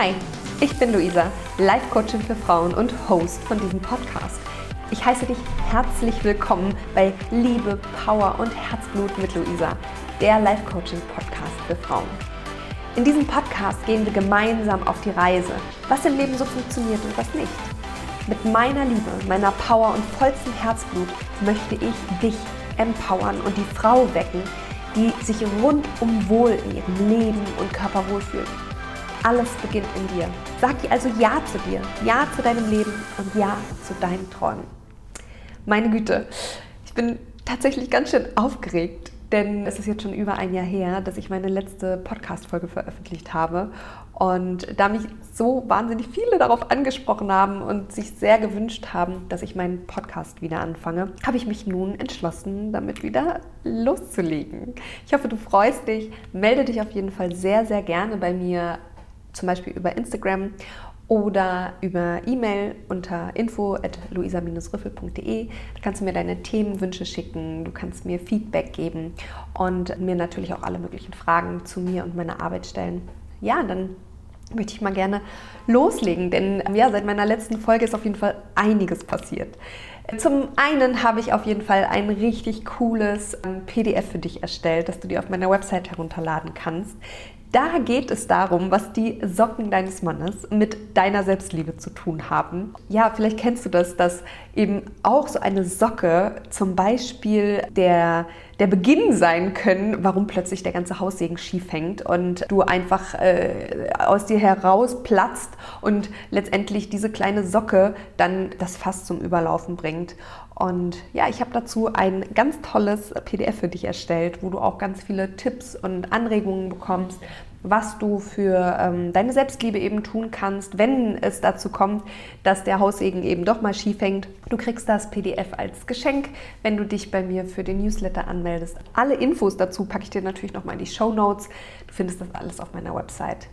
Hi, ich bin Luisa, Life Coachin für Frauen und Host von diesem Podcast. Ich heiße dich herzlich willkommen bei Liebe, Power und Herzblut mit Luisa, der Life Coaching Podcast für Frauen. In diesem Podcast gehen wir gemeinsam auf die Reise, was im Leben so funktioniert und was nicht. Mit meiner Liebe, meiner Power und vollstem Herzblut möchte ich dich empowern und die Frau wecken, die sich rundum wohl in ihrem Leben und Körper wohlfühlt. Alles beginnt in dir. Sag dir also Ja zu dir, Ja zu deinem Leben und Ja zu deinen Träumen. Meine Güte, ich bin tatsächlich ganz schön aufgeregt, denn es ist jetzt schon über ein Jahr her, dass ich meine letzte Podcast-Folge veröffentlicht habe. Und da mich so wahnsinnig viele darauf angesprochen haben und sich sehr gewünscht haben, dass ich meinen Podcast wieder anfange, habe ich mich nun entschlossen, damit wieder loszulegen. Ich hoffe, du freust dich. Melde dich auf jeden Fall sehr, sehr gerne bei mir, zum Beispiel über Instagram oder über E-Mail unter info at luisa-riffel.de. Da kannst du mir deine Themenwünsche schicken, du kannst mir Feedback geben und mir natürlich auch alle möglichen Fragen zu mir und meiner Arbeit stellen. Ja, dann möchte ich mal gerne loslegen, denn ja, seit meiner letzten Folge ist auf jeden Fall einiges passiert. Zum einen habe ich auf jeden Fall ein richtig cooles ähm, PDF für dich erstellt, das du dir auf meiner Website herunterladen kannst. Da geht es darum, was die Socken deines Mannes mit deiner Selbstliebe zu tun haben. Ja, vielleicht kennst du das, dass eben auch so eine Socke zum Beispiel der, der Beginn sein können, warum plötzlich der ganze Haussegen schief hängt und du einfach äh, aus dir heraus platzt und letztendlich diese kleine Socke dann das Fass zum Überlaufen bringt. Und ja, ich habe dazu ein ganz tolles PDF für dich erstellt, wo du auch ganz viele Tipps und Anregungen bekommst, was du für ähm, deine Selbstliebe eben tun kannst, wenn es dazu kommt, dass der Haussegen eben doch mal schief hängt. Du kriegst das PDF als Geschenk, wenn du dich bei mir für den Newsletter anmeldest. Alle Infos dazu packe ich dir natürlich nochmal in die Show Notes. Du findest das alles auf meiner Website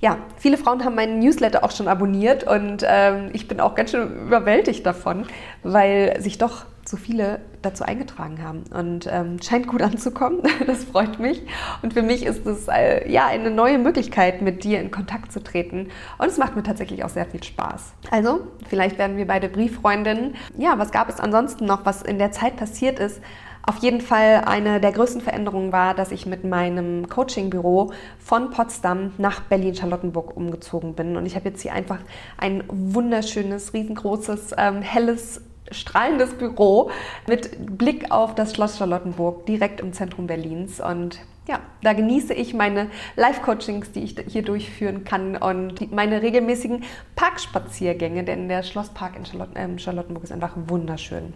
ja, viele Frauen haben meinen Newsletter auch schon abonniert und ähm, ich bin auch ganz schön überwältigt davon, weil sich doch so viele dazu eingetragen haben und ähm, scheint gut anzukommen. Das freut mich und für mich ist es äh, ja eine neue Möglichkeit, mit dir in Kontakt zu treten und es macht mir tatsächlich auch sehr viel Spaß. Also vielleicht werden wir beide Brieffreundinnen. Ja, was gab es ansonsten noch, was in der Zeit passiert ist? Auf jeden Fall eine der größten Veränderungen war, dass ich mit meinem Coachingbüro von Potsdam nach Berlin-Charlottenburg umgezogen bin. Und ich habe jetzt hier einfach ein wunderschönes, riesengroßes, ähm, helles strahlendes Büro mit Blick auf das Schloss Charlottenburg direkt im Zentrum Berlins. Und ja, da genieße ich meine Live-Coachings, die ich hier durchführen kann und meine regelmäßigen Parkspaziergänge, denn der Schlosspark in ähm, Charlottenburg ist einfach wunderschön.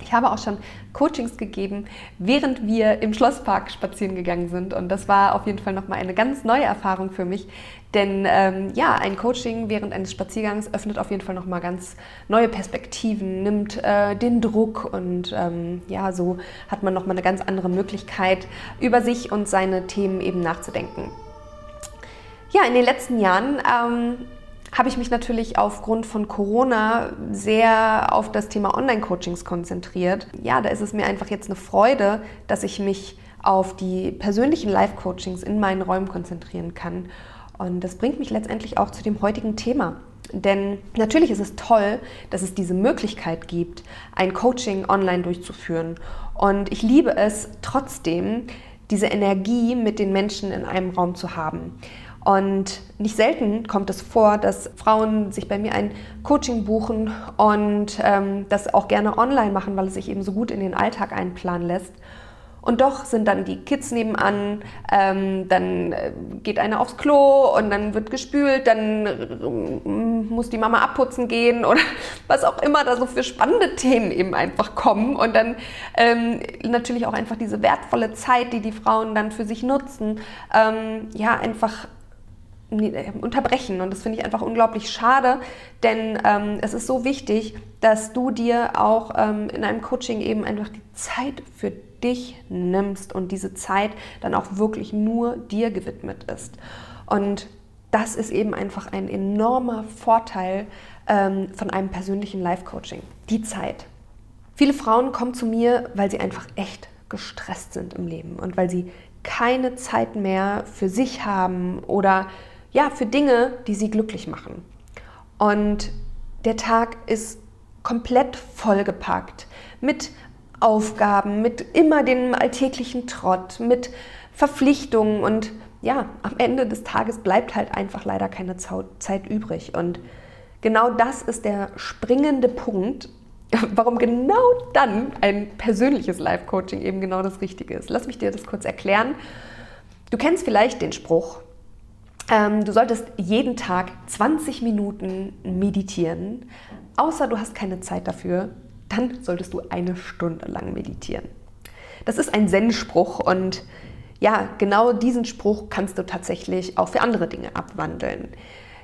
Ich habe auch schon Coachings gegeben, während wir im Schlosspark spazieren gegangen sind. Und das war auf jeden Fall nochmal eine ganz neue Erfahrung für mich. Denn ähm, ja, ein Coaching während eines Spaziergangs öffnet auf jeden Fall nochmal ganz neue Perspektiven, nimmt äh, den Druck und ähm, ja, so hat man nochmal eine ganz andere Möglichkeit, über sich und seine Themen eben nachzudenken. Ja, in den letzten Jahren ähm, habe ich mich natürlich aufgrund von Corona sehr auf das Thema Online-Coachings konzentriert. Ja, da ist es mir einfach jetzt eine Freude, dass ich mich auf die persönlichen Live-Coachings in meinen Räumen konzentrieren kann. Und das bringt mich letztendlich auch zu dem heutigen Thema. Denn natürlich ist es toll, dass es diese Möglichkeit gibt, ein Coaching online durchzuführen. Und ich liebe es trotzdem, diese Energie mit den Menschen in einem Raum zu haben. Und nicht selten kommt es vor, dass Frauen sich bei mir ein Coaching buchen und ähm, das auch gerne online machen, weil es sich eben so gut in den Alltag einplanen lässt. Und doch sind dann die Kids nebenan, ähm, dann äh, geht einer aufs Klo und dann wird gespült, dann äh, muss die Mama abputzen gehen oder was auch immer da so für spannende Themen eben einfach kommen. Und dann ähm, natürlich auch einfach diese wertvolle Zeit, die die Frauen dann für sich nutzen, ähm, ja, einfach äh, unterbrechen. Und das finde ich einfach unglaublich schade, denn ähm, es ist so wichtig, dass du dir auch ähm, in einem Coaching eben einfach die Zeit für dich nimmst und diese Zeit dann auch wirklich nur dir gewidmet ist. Und das ist eben einfach ein enormer Vorteil ähm, von einem persönlichen Life-Coaching. Die Zeit. Viele Frauen kommen zu mir, weil sie einfach echt gestresst sind im Leben und weil sie keine Zeit mehr für sich haben oder ja, für Dinge, die sie glücklich machen. Und der Tag ist komplett vollgepackt mit Aufgaben, mit immer dem alltäglichen Trott, mit Verpflichtungen und ja, am Ende des Tages bleibt halt einfach leider keine Zeit übrig. Und genau das ist der springende Punkt, warum genau dann ein persönliches Life-Coaching eben genau das Richtige ist. Lass mich dir das kurz erklären. Du kennst vielleicht den Spruch, ähm, du solltest jeden Tag 20 Minuten meditieren, außer du hast keine Zeit dafür, dann solltest du eine Stunde lang meditieren. Das ist ein Zen-Spruch und ja, genau diesen Spruch kannst du tatsächlich auch für andere Dinge abwandeln.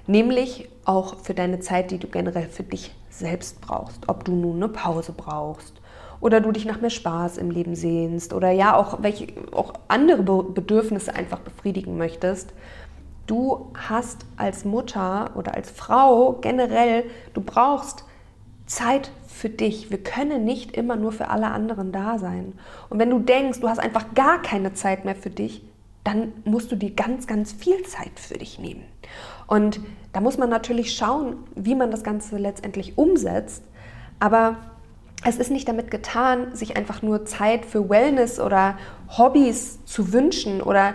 Nämlich auch für deine Zeit, die du generell für dich selbst brauchst. Ob du nun eine Pause brauchst oder du dich nach mehr Spaß im Leben sehnst oder ja auch welche auch andere Bedürfnisse einfach befriedigen möchtest. Du hast als Mutter oder als Frau generell, du brauchst Zeit für dich. Wir können nicht immer nur für alle anderen da sein. Und wenn du denkst, du hast einfach gar keine Zeit mehr für dich, dann musst du dir ganz, ganz viel Zeit für dich nehmen. Und da muss man natürlich schauen, wie man das Ganze letztendlich umsetzt. Aber es ist nicht damit getan, sich einfach nur Zeit für Wellness oder Hobbys zu wünschen oder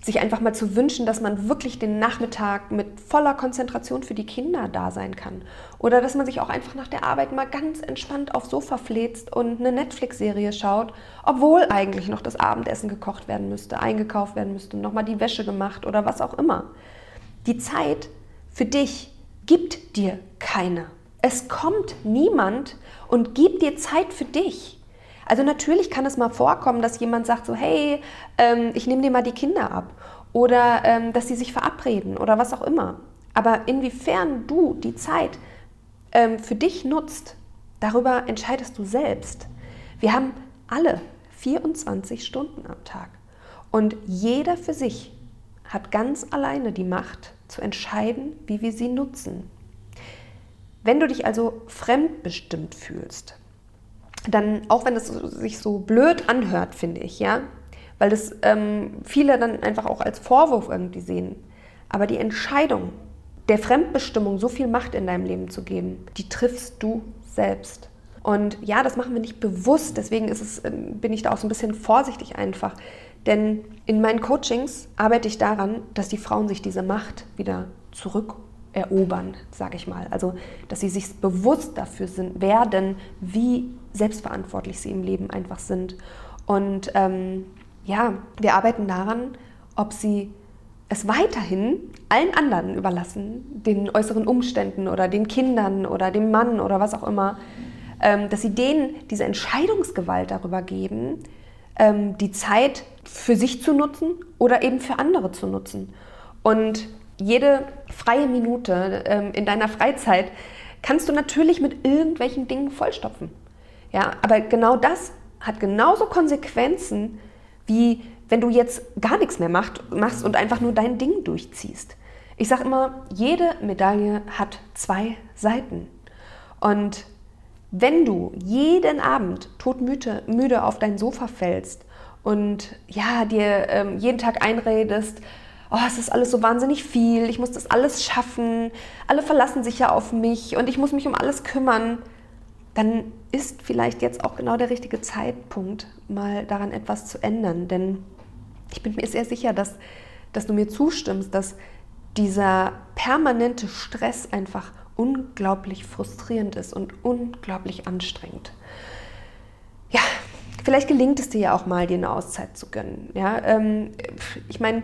sich einfach mal zu wünschen, dass man wirklich den Nachmittag mit voller Konzentration für die Kinder da sein kann. Oder dass man sich auch einfach nach der Arbeit mal ganz entspannt aufs Sofa fläzt und eine Netflix-Serie schaut, obwohl eigentlich noch das Abendessen gekocht werden müsste, eingekauft werden müsste, nochmal die Wäsche gemacht oder was auch immer. Die Zeit für dich gibt dir keine. Es kommt niemand und gibt dir Zeit für dich. Also natürlich kann es mal vorkommen, dass jemand sagt so, hey, ähm, ich nehme dir mal die Kinder ab oder ähm, dass sie sich verabreden oder was auch immer. Aber inwiefern du die Zeit ähm, für dich nutzt, darüber entscheidest du selbst. Wir haben alle 24 Stunden am Tag und jeder für sich hat ganz alleine die Macht zu entscheiden, wie wir sie nutzen. Wenn du dich also fremdbestimmt fühlst, dann, auch wenn es sich so blöd anhört, finde ich, ja, weil das ähm, viele dann einfach auch als Vorwurf irgendwie sehen. Aber die Entscheidung, der Fremdbestimmung so viel Macht in deinem Leben zu geben, die triffst du selbst. Und ja, das machen wir nicht bewusst, deswegen es, ähm, bin ich da auch so ein bisschen vorsichtig einfach. Denn in meinen Coachings arbeite ich daran, dass die Frauen sich diese Macht wieder zurückerobern, sage ich mal. Also, dass sie sich bewusst dafür sind, werden, wie selbstverantwortlich sie im Leben einfach sind. Und ähm, ja, wir arbeiten daran, ob sie es weiterhin allen anderen überlassen, den äußeren Umständen oder den Kindern oder dem Mann oder was auch immer, ähm, dass sie denen diese Entscheidungsgewalt darüber geben, ähm, die Zeit für sich zu nutzen oder eben für andere zu nutzen. Und jede freie Minute ähm, in deiner Freizeit kannst du natürlich mit irgendwelchen Dingen vollstopfen. Ja, aber genau das hat genauso Konsequenzen, wie wenn du jetzt gar nichts mehr macht, machst und einfach nur dein Ding durchziehst. Ich sage immer, jede Medaille hat zwei Seiten. Und wenn du jeden Abend todmüde müde auf dein Sofa fällst und ja, dir ähm, jeden Tag einredest, oh, es ist alles so wahnsinnig viel, ich muss das alles schaffen, alle verlassen sich ja auf mich und ich muss mich um alles kümmern, dann ist vielleicht jetzt auch genau der richtige Zeitpunkt, mal daran etwas zu ändern. Denn ich bin mir sehr sicher, dass, dass du mir zustimmst, dass dieser permanente Stress einfach unglaublich frustrierend ist und unglaublich anstrengend. Ja, vielleicht gelingt es dir ja auch mal, dir eine Auszeit zu gönnen. Ja, ähm, ich meine,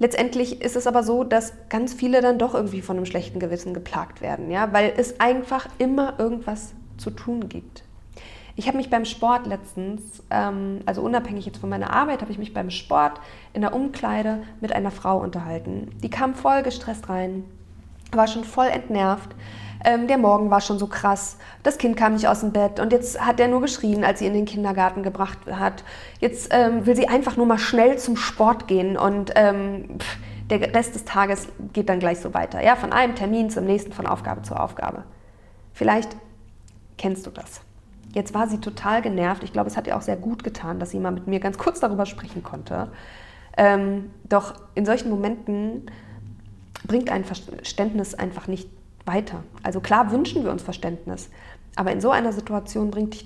letztendlich ist es aber so, dass ganz viele dann doch irgendwie von einem schlechten Gewissen geplagt werden, ja, weil es einfach immer irgendwas zu tun gibt. Ich habe mich beim Sport letztens, ähm, also unabhängig jetzt von meiner Arbeit, habe ich mich beim Sport in der Umkleide mit einer Frau unterhalten. Die kam voll gestresst rein, war schon voll entnervt. Ähm, der Morgen war schon so krass. Das Kind kam nicht aus dem Bett und jetzt hat er nur geschrien, als sie in den Kindergarten gebracht hat. Jetzt ähm, will sie einfach nur mal schnell zum Sport gehen und ähm, pff, der Rest des Tages geht dann gleich so weiter. Ja, von einem Termin zum nächsten, von Aufgabe zu Aufgabe. Vielleicht Kennst du das? Jetzt war sie total genervt. Ich glaube, es hat ihr auch sehr gut getan, dass sie mal mit mir ganz kurz darüber sprechen konnte. Ähm, doch in solchen Momenten bringt ein Verständnis einfach nicht weiter. Also klar wünschen wir uns Verständnis, aber in so einer Situation bringt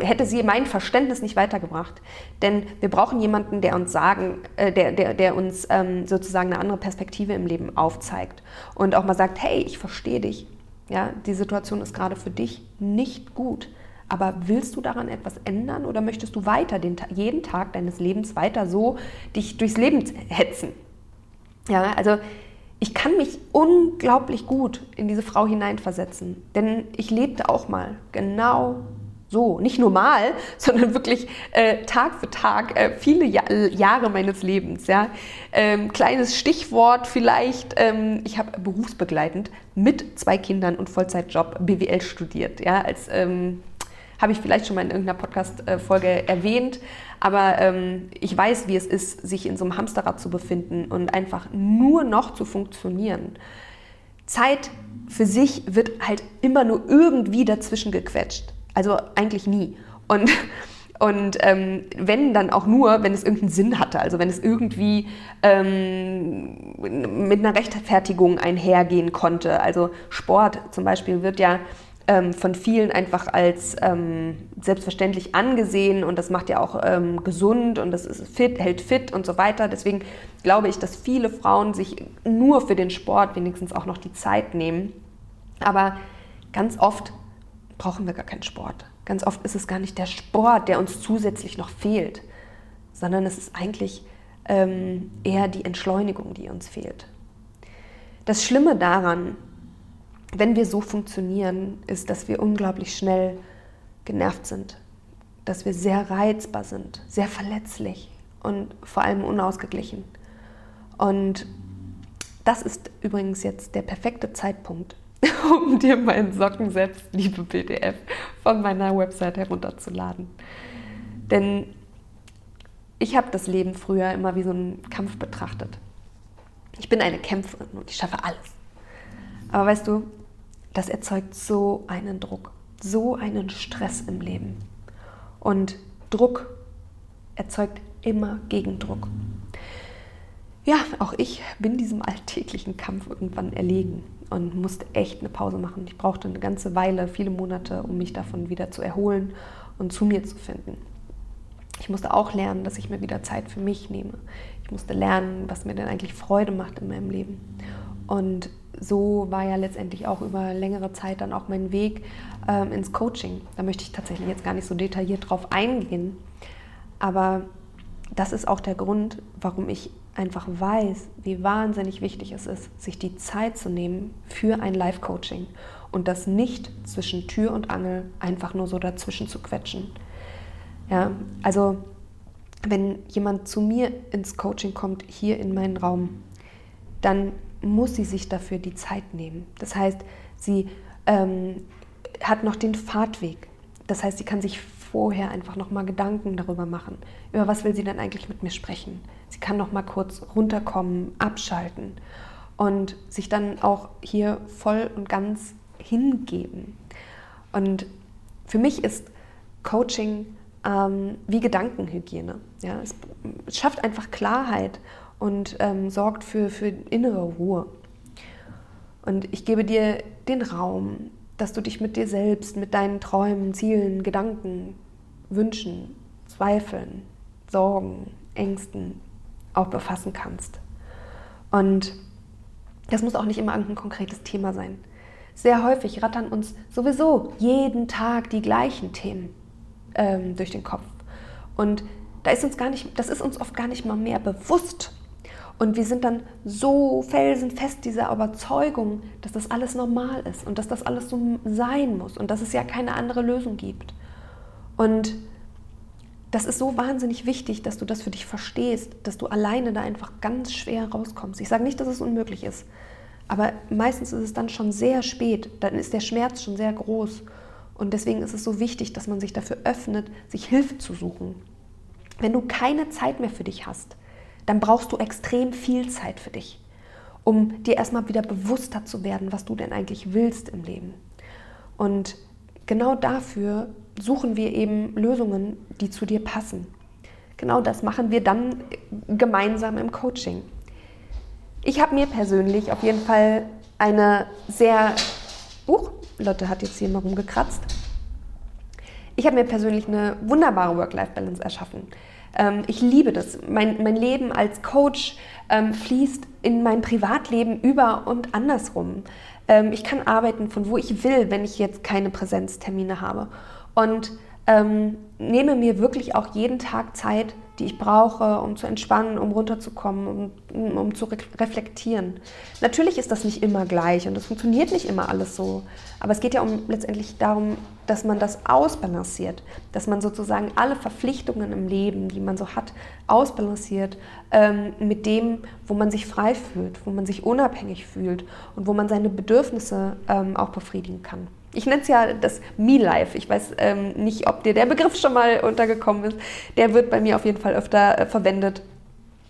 hätte sie mein Verständnis nicht weitergebracht. Denn wir brauchen jemanden, der uns sagen, äh, der, der, der uns ähm, sozusagen eine andere Perspektive im Leben aufzeigt und auch mal sagt, hey, ich verstehe dich. Ja, die Situation ist gerade für dich nicht gut. Aber willst du daran etwas ändern oder möchtest du weiter den, jeden Tag deines Lebens weiter so dich durchs Leben hetzen? Ja, also ich kann mich unglaublich gut in diese Frau hineinversetzen, denn ich lebte auch mal genau so, nicht normal, sondern wirklich äh, Tag für Tag äh, viele ja Jahre meines Lebens. Ja? Ähm, kleines Stichwort vielleicht, ähm, ich habe berufsbegleitend mit zwei Kindern und Vollzeitjob BWL studiert. Ja? Als ähm, habe ich vielleicht schon mal in irgendeiner Podcast-Folge erwähnt, aber ähm, ich weiß, wie es ist, sich in so einem Hamsterrad zu befinden und einfach nur noch zu funktionieren. Zeit für sich wird halt immer nur irgendwie dazwischen gequetscht. Also eigentlich nie. Und, und ähm, wenn dann auch nur, wenn es irgendeinen Sinn hatte, also wenn es irgendwie ähm, mit einer Rechtfertigung einhergehen konnte. Also Sport zum Beispiel wird ja ähm, von vielen einfach als ähm, selbstverständlich angesehen und das macht ja auch ähm, gesund und das ist fit, hält fit und so weiter. Deswegen glaube ich, dass viele Frauen sich nur für den Sport wenigstens auch noch die Zeit nehmen. Aber ganz oft brauchen wir gar keinen Sport. Ganz oft ist es gar nicht der Sport, der uns zusätzlich noch fehlt, sondern es ist eigentlich ähm, eher die Entschleunigung, die uns fehlt. Das Schlimme daran, wenn wir so funktionieren, ist, dass wir unglaublich schnell genervt sind, dass wir sehr reizbar sind, sehr verletzlich und vor allem unausgeglichen. Und das ist übrigens jetzt der perfekte Zeitpunkt, um dir meinen Socken Selbstliebe PDF von meiner Website herunterzuladen. Denn ich habe das Leben früher immer wie so einen Kampf betrachtet. Ich bin eine Kämpferin und ich schaffe alles. Aber weißt du, das erzeugt so einen Druck, so einen Stress im Leben. Und Druck erzeugt immer Gegendruck. Ja, auch ich bin diesem alltäglichen Kampf irgendwann erlegen und musste echt eine Pause machen. Ich brauchte eine ganze Weile, viele Monate, um mich davon wieder zu erholen und zu mir zu finden. Ich musste auch lernen, dass ich mir wieder Zeit für mich nehme. Ich musste lernen, was mir denn eigentlich Freude macht in meinem Leben. Und so war ja letztendlich auch über längere Zeit dann auch mein Weg ähm, ins Coaching. Da möchte ich tatsächlich jetzt gar nicht so detailliert drauf eingehen. Aber das ist auch der Grund, warum ich einfach weiß, wie wahnsinnig wichtig es ist, sich die Zeit zu nehmen für ein Live-Coaching und das nicht zwischen Tür und Angel einfach nur so dazwischen zu quetschen. Ja, also wenn jemand zu mir ins Coaching kommt, hier in meinen Raum, dann muss sie sich dafür die Zeit nehmen. Das heißt, sie ähm, hat noch den Fahrtweg. Das heißt, sie kann sich vorher einfach noch mal Gedanken darüber machen. Über was will sie denn eigentlich mit mir sprechen? Sie kann noch mal kurz runterkommen, abschalten und sich dann auch hier voll und ganz hingeben. Und für mich ist Coaching ähm, wie Gedankenhygiene. Ja? Es, schafft einfach Klarheit und ähm, sorgt für, für innere Ruhe. Und ich gebe dir den Raum, dass du dich mit dir selbst, mit deinen Träumen, Zielen, Gedanken, Wünschen, Zweifeln, Sorgen, Ängsten auch befassen kannst. Und das muss auch nicht immer ein konkretes Thema sein. Sehr häufig rattern uns sowieso jeden Tag die gleichen Themen ähm, durch den Kopf. Und da ist uns gar nicht, das ist uns oft gar nicht mal mehr bewusst. Und wir sind dann so felsenfest dieser Überzeugung, dass das alles normal ist und dass das alles so sein muss und dass es ja keine andere Lösung gibt. Und das ist so wahnsinnig wichtig, dass du das für dich verstehst, dass du alleine da einfach ganz schwer rauskommst. Ich sage nicht, dass es unmöglich ist, aber meistens ist es dann schon sehr spät, dann ist der Schmerz schon sehr groß. Und deswegen ist es so wichtig, dass man sich dafür öffnet, sich Hilfe zu suchen. Wenn du keine Zeit mehr für dich hast, dann brauchst du extrem viel Zeit für dich, um dir erstmal wieder bewusster zu werden, was du denn eigentlich willst im Leben. Und genau dafür suchen wir eben Lösungen, die zu dir passen. Genau das machen wir dann gemeinsam im Coaching. Ich habe mir persönlich auf jeden Fall eine sehr... Uh, Lotte hat jetzt hier mal rumgekratzt. Ich habe mir persönlich eine wunderbare Work-Life-Balance erschaffen. Ähm, ich liebe das. Mein, mein Leben als Coach ähm, fließt in mein Privatleben über und andersrum. Ähm, ich kann arbeiten von wo ich will, wenn ich jetzt keine Präsenztermine habe. Und nehme mir wirklich auch jeden Tag Zeit, die ich brauche, um zu entspannen, um runterzukommen, um, um zu re reflektieren. Natürlich ist das nicht immer gleich und es funktioniert nicht immer alles so. Aber es geht ja um, letztendlich darum, dass man das ausbalanciert, dass man sozusagen alle Verpflichtungen im Leben, die man so hat, ausbalanciert ähm, mit dem, wo man sich frei fühlt, wo man sich unabhängig fühlt und wo man seine Bedürfnisse ähm, auch befriedigen kann. Ich nenne es ja das Me-Life. Ich weiß ähm, nicht, ob dir der Begriff schon mal untergekommen ist. Der wird bei mir auf jeden Fall öfter äh, verwendet.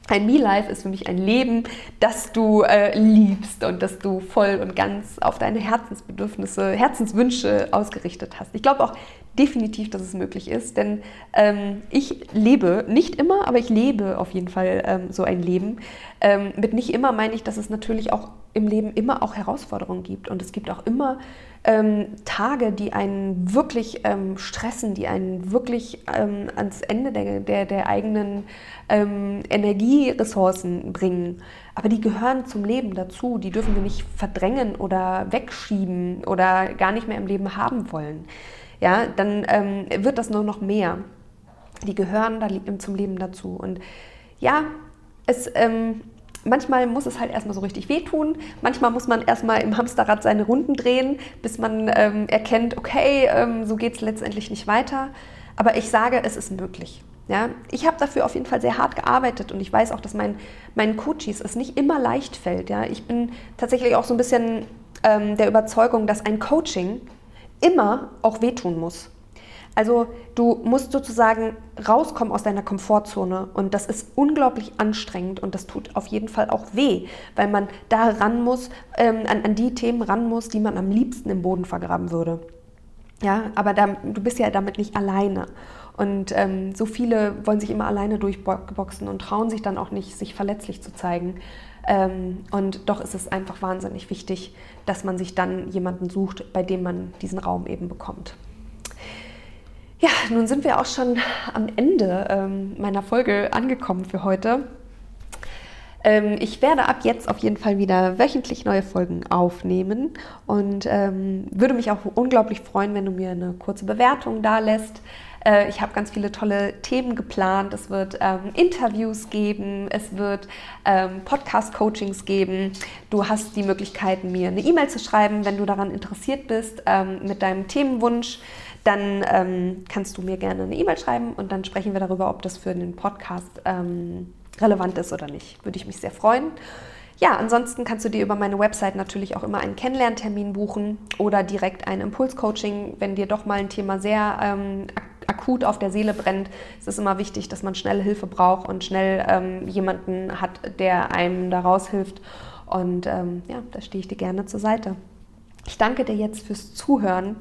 Ein Me-Life ist für mich ein Leben, das du äh, liebst und das du voll und ganz auf deine Herzensbedürfnisse, Herzenswünsche ausgerichtet hast. Ich glaube auch definitiv, dass es möglich ist, denn ähm, ich lebe, nicht immer, aber ich lebe auf jeden Fall ähm, so ein Leben. Ähm, mit nicht immer meine ich, dass es natürlich auch im Leben immer auch Herausforderungen gibt und es gibt auch immer ähm, Tage, die einen wirklich ähm, stressen, die einen wirklich ähm, ans Ende der, der, der eigenen Energieressourcen bringen. Aber die gehören zum Leben dazu. Die dürfen wir nicht verdrängen oder wegschieben oder gar nicht mehr im Leben haben wollen. Ja, dann ähm, wird das nur noch mehr. Die gehören da zum Leben dazu. Und ja, es ähm, manchmal muss es halt erstmal so richtig wehtun. Manchmal muss man erstmal im Hamsterrad seine Runden drehen, bis man ähm, erkennt, okay, ähm, so geht es letztendlich nicht weiter. Aber ich sage, es ist möglich. Ja, ich habe dafür auf jeden Fall sehr hart gearbeitet und ich weiß auch, dass mein, meinen Coaches es nicht immer leicht fällt. Ja, ich bin tatsächlich auch so ein bisschen ähm, der Überzeugung, dass ein Coaching immer auch wehtun muss. Also du musst sozusagen rauskommen aus deiner Komfortzone und das ist unglaublich anstrengend und das tut auf jeden Fall auch weh, weil man da ran muss, ähm, an, an, die Themen ran muss, die man am liebsten im Boden vergraben würde. Ja, aber da, du bist ja damit nicht alleine. Und ähm, so viele wollen sich immer alleine durchboxen und trauen sich dann auch nicht, sich verletzlich zu zeigen. Ähm, und doch ist es einfach wahnsinnig wichtig, dass man sich dann jemanden sucht, bei dem man diesen Raum eben bekommt. Ja, nun sind wir auch schon am Ende ähm, meiner Folge angekommen für heute. Ähm, ich werde ab jetzt auf jeden Fall wieder wöchentlich neue Folgen aufnehmen und ähm, würde mich auch unglaublich freuen, wenn du mir eine kurze Bewertung da lässt. Äh, ich habe ganz viele tolle Themen geplant. Es wird ähm, Interviews geben, es wird ähm, Podcast-Coachings geben. Du hast die Möglichkeit, mir eine E-Mail zu schreiben, wenn du daran interessiert bist, ähm, mit deinem Themenwunsch dann ähm, kannst du mir gerne eine E-Mail schreiben und dann sprechen wir darüber, ob das für den Podcast ähm, relevant ist oder nicht. Würde ich mich sehr freuen. Ja, ansonsten kannst du dir über meine Website natürlich auch immer einen Kennenlerntermin buchen oder direkt ein Impulscoaching, wenn dir doch mal ein Thema sehr ähm, akut auf der Seele brennt. Es ist immer wichtig, dass man schnell Hilfe braucht und schnell ähm, jemanden hat, der einem da raushilft. Und ähm, ja, da stehe ich dir gerne zur Seite. Ich danke dir jetzt fürs Zuhören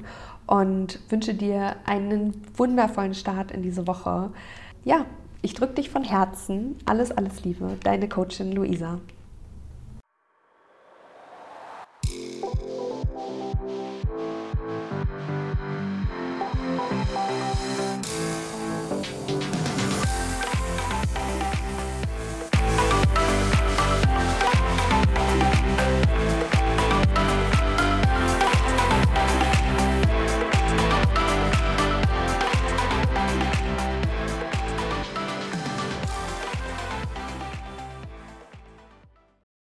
und wünsche dir einen wundervollen Start in diese Woche. Ja, ich drücke dich von Herzen. Alles, alles Liebe. Deine Coachin Luisa.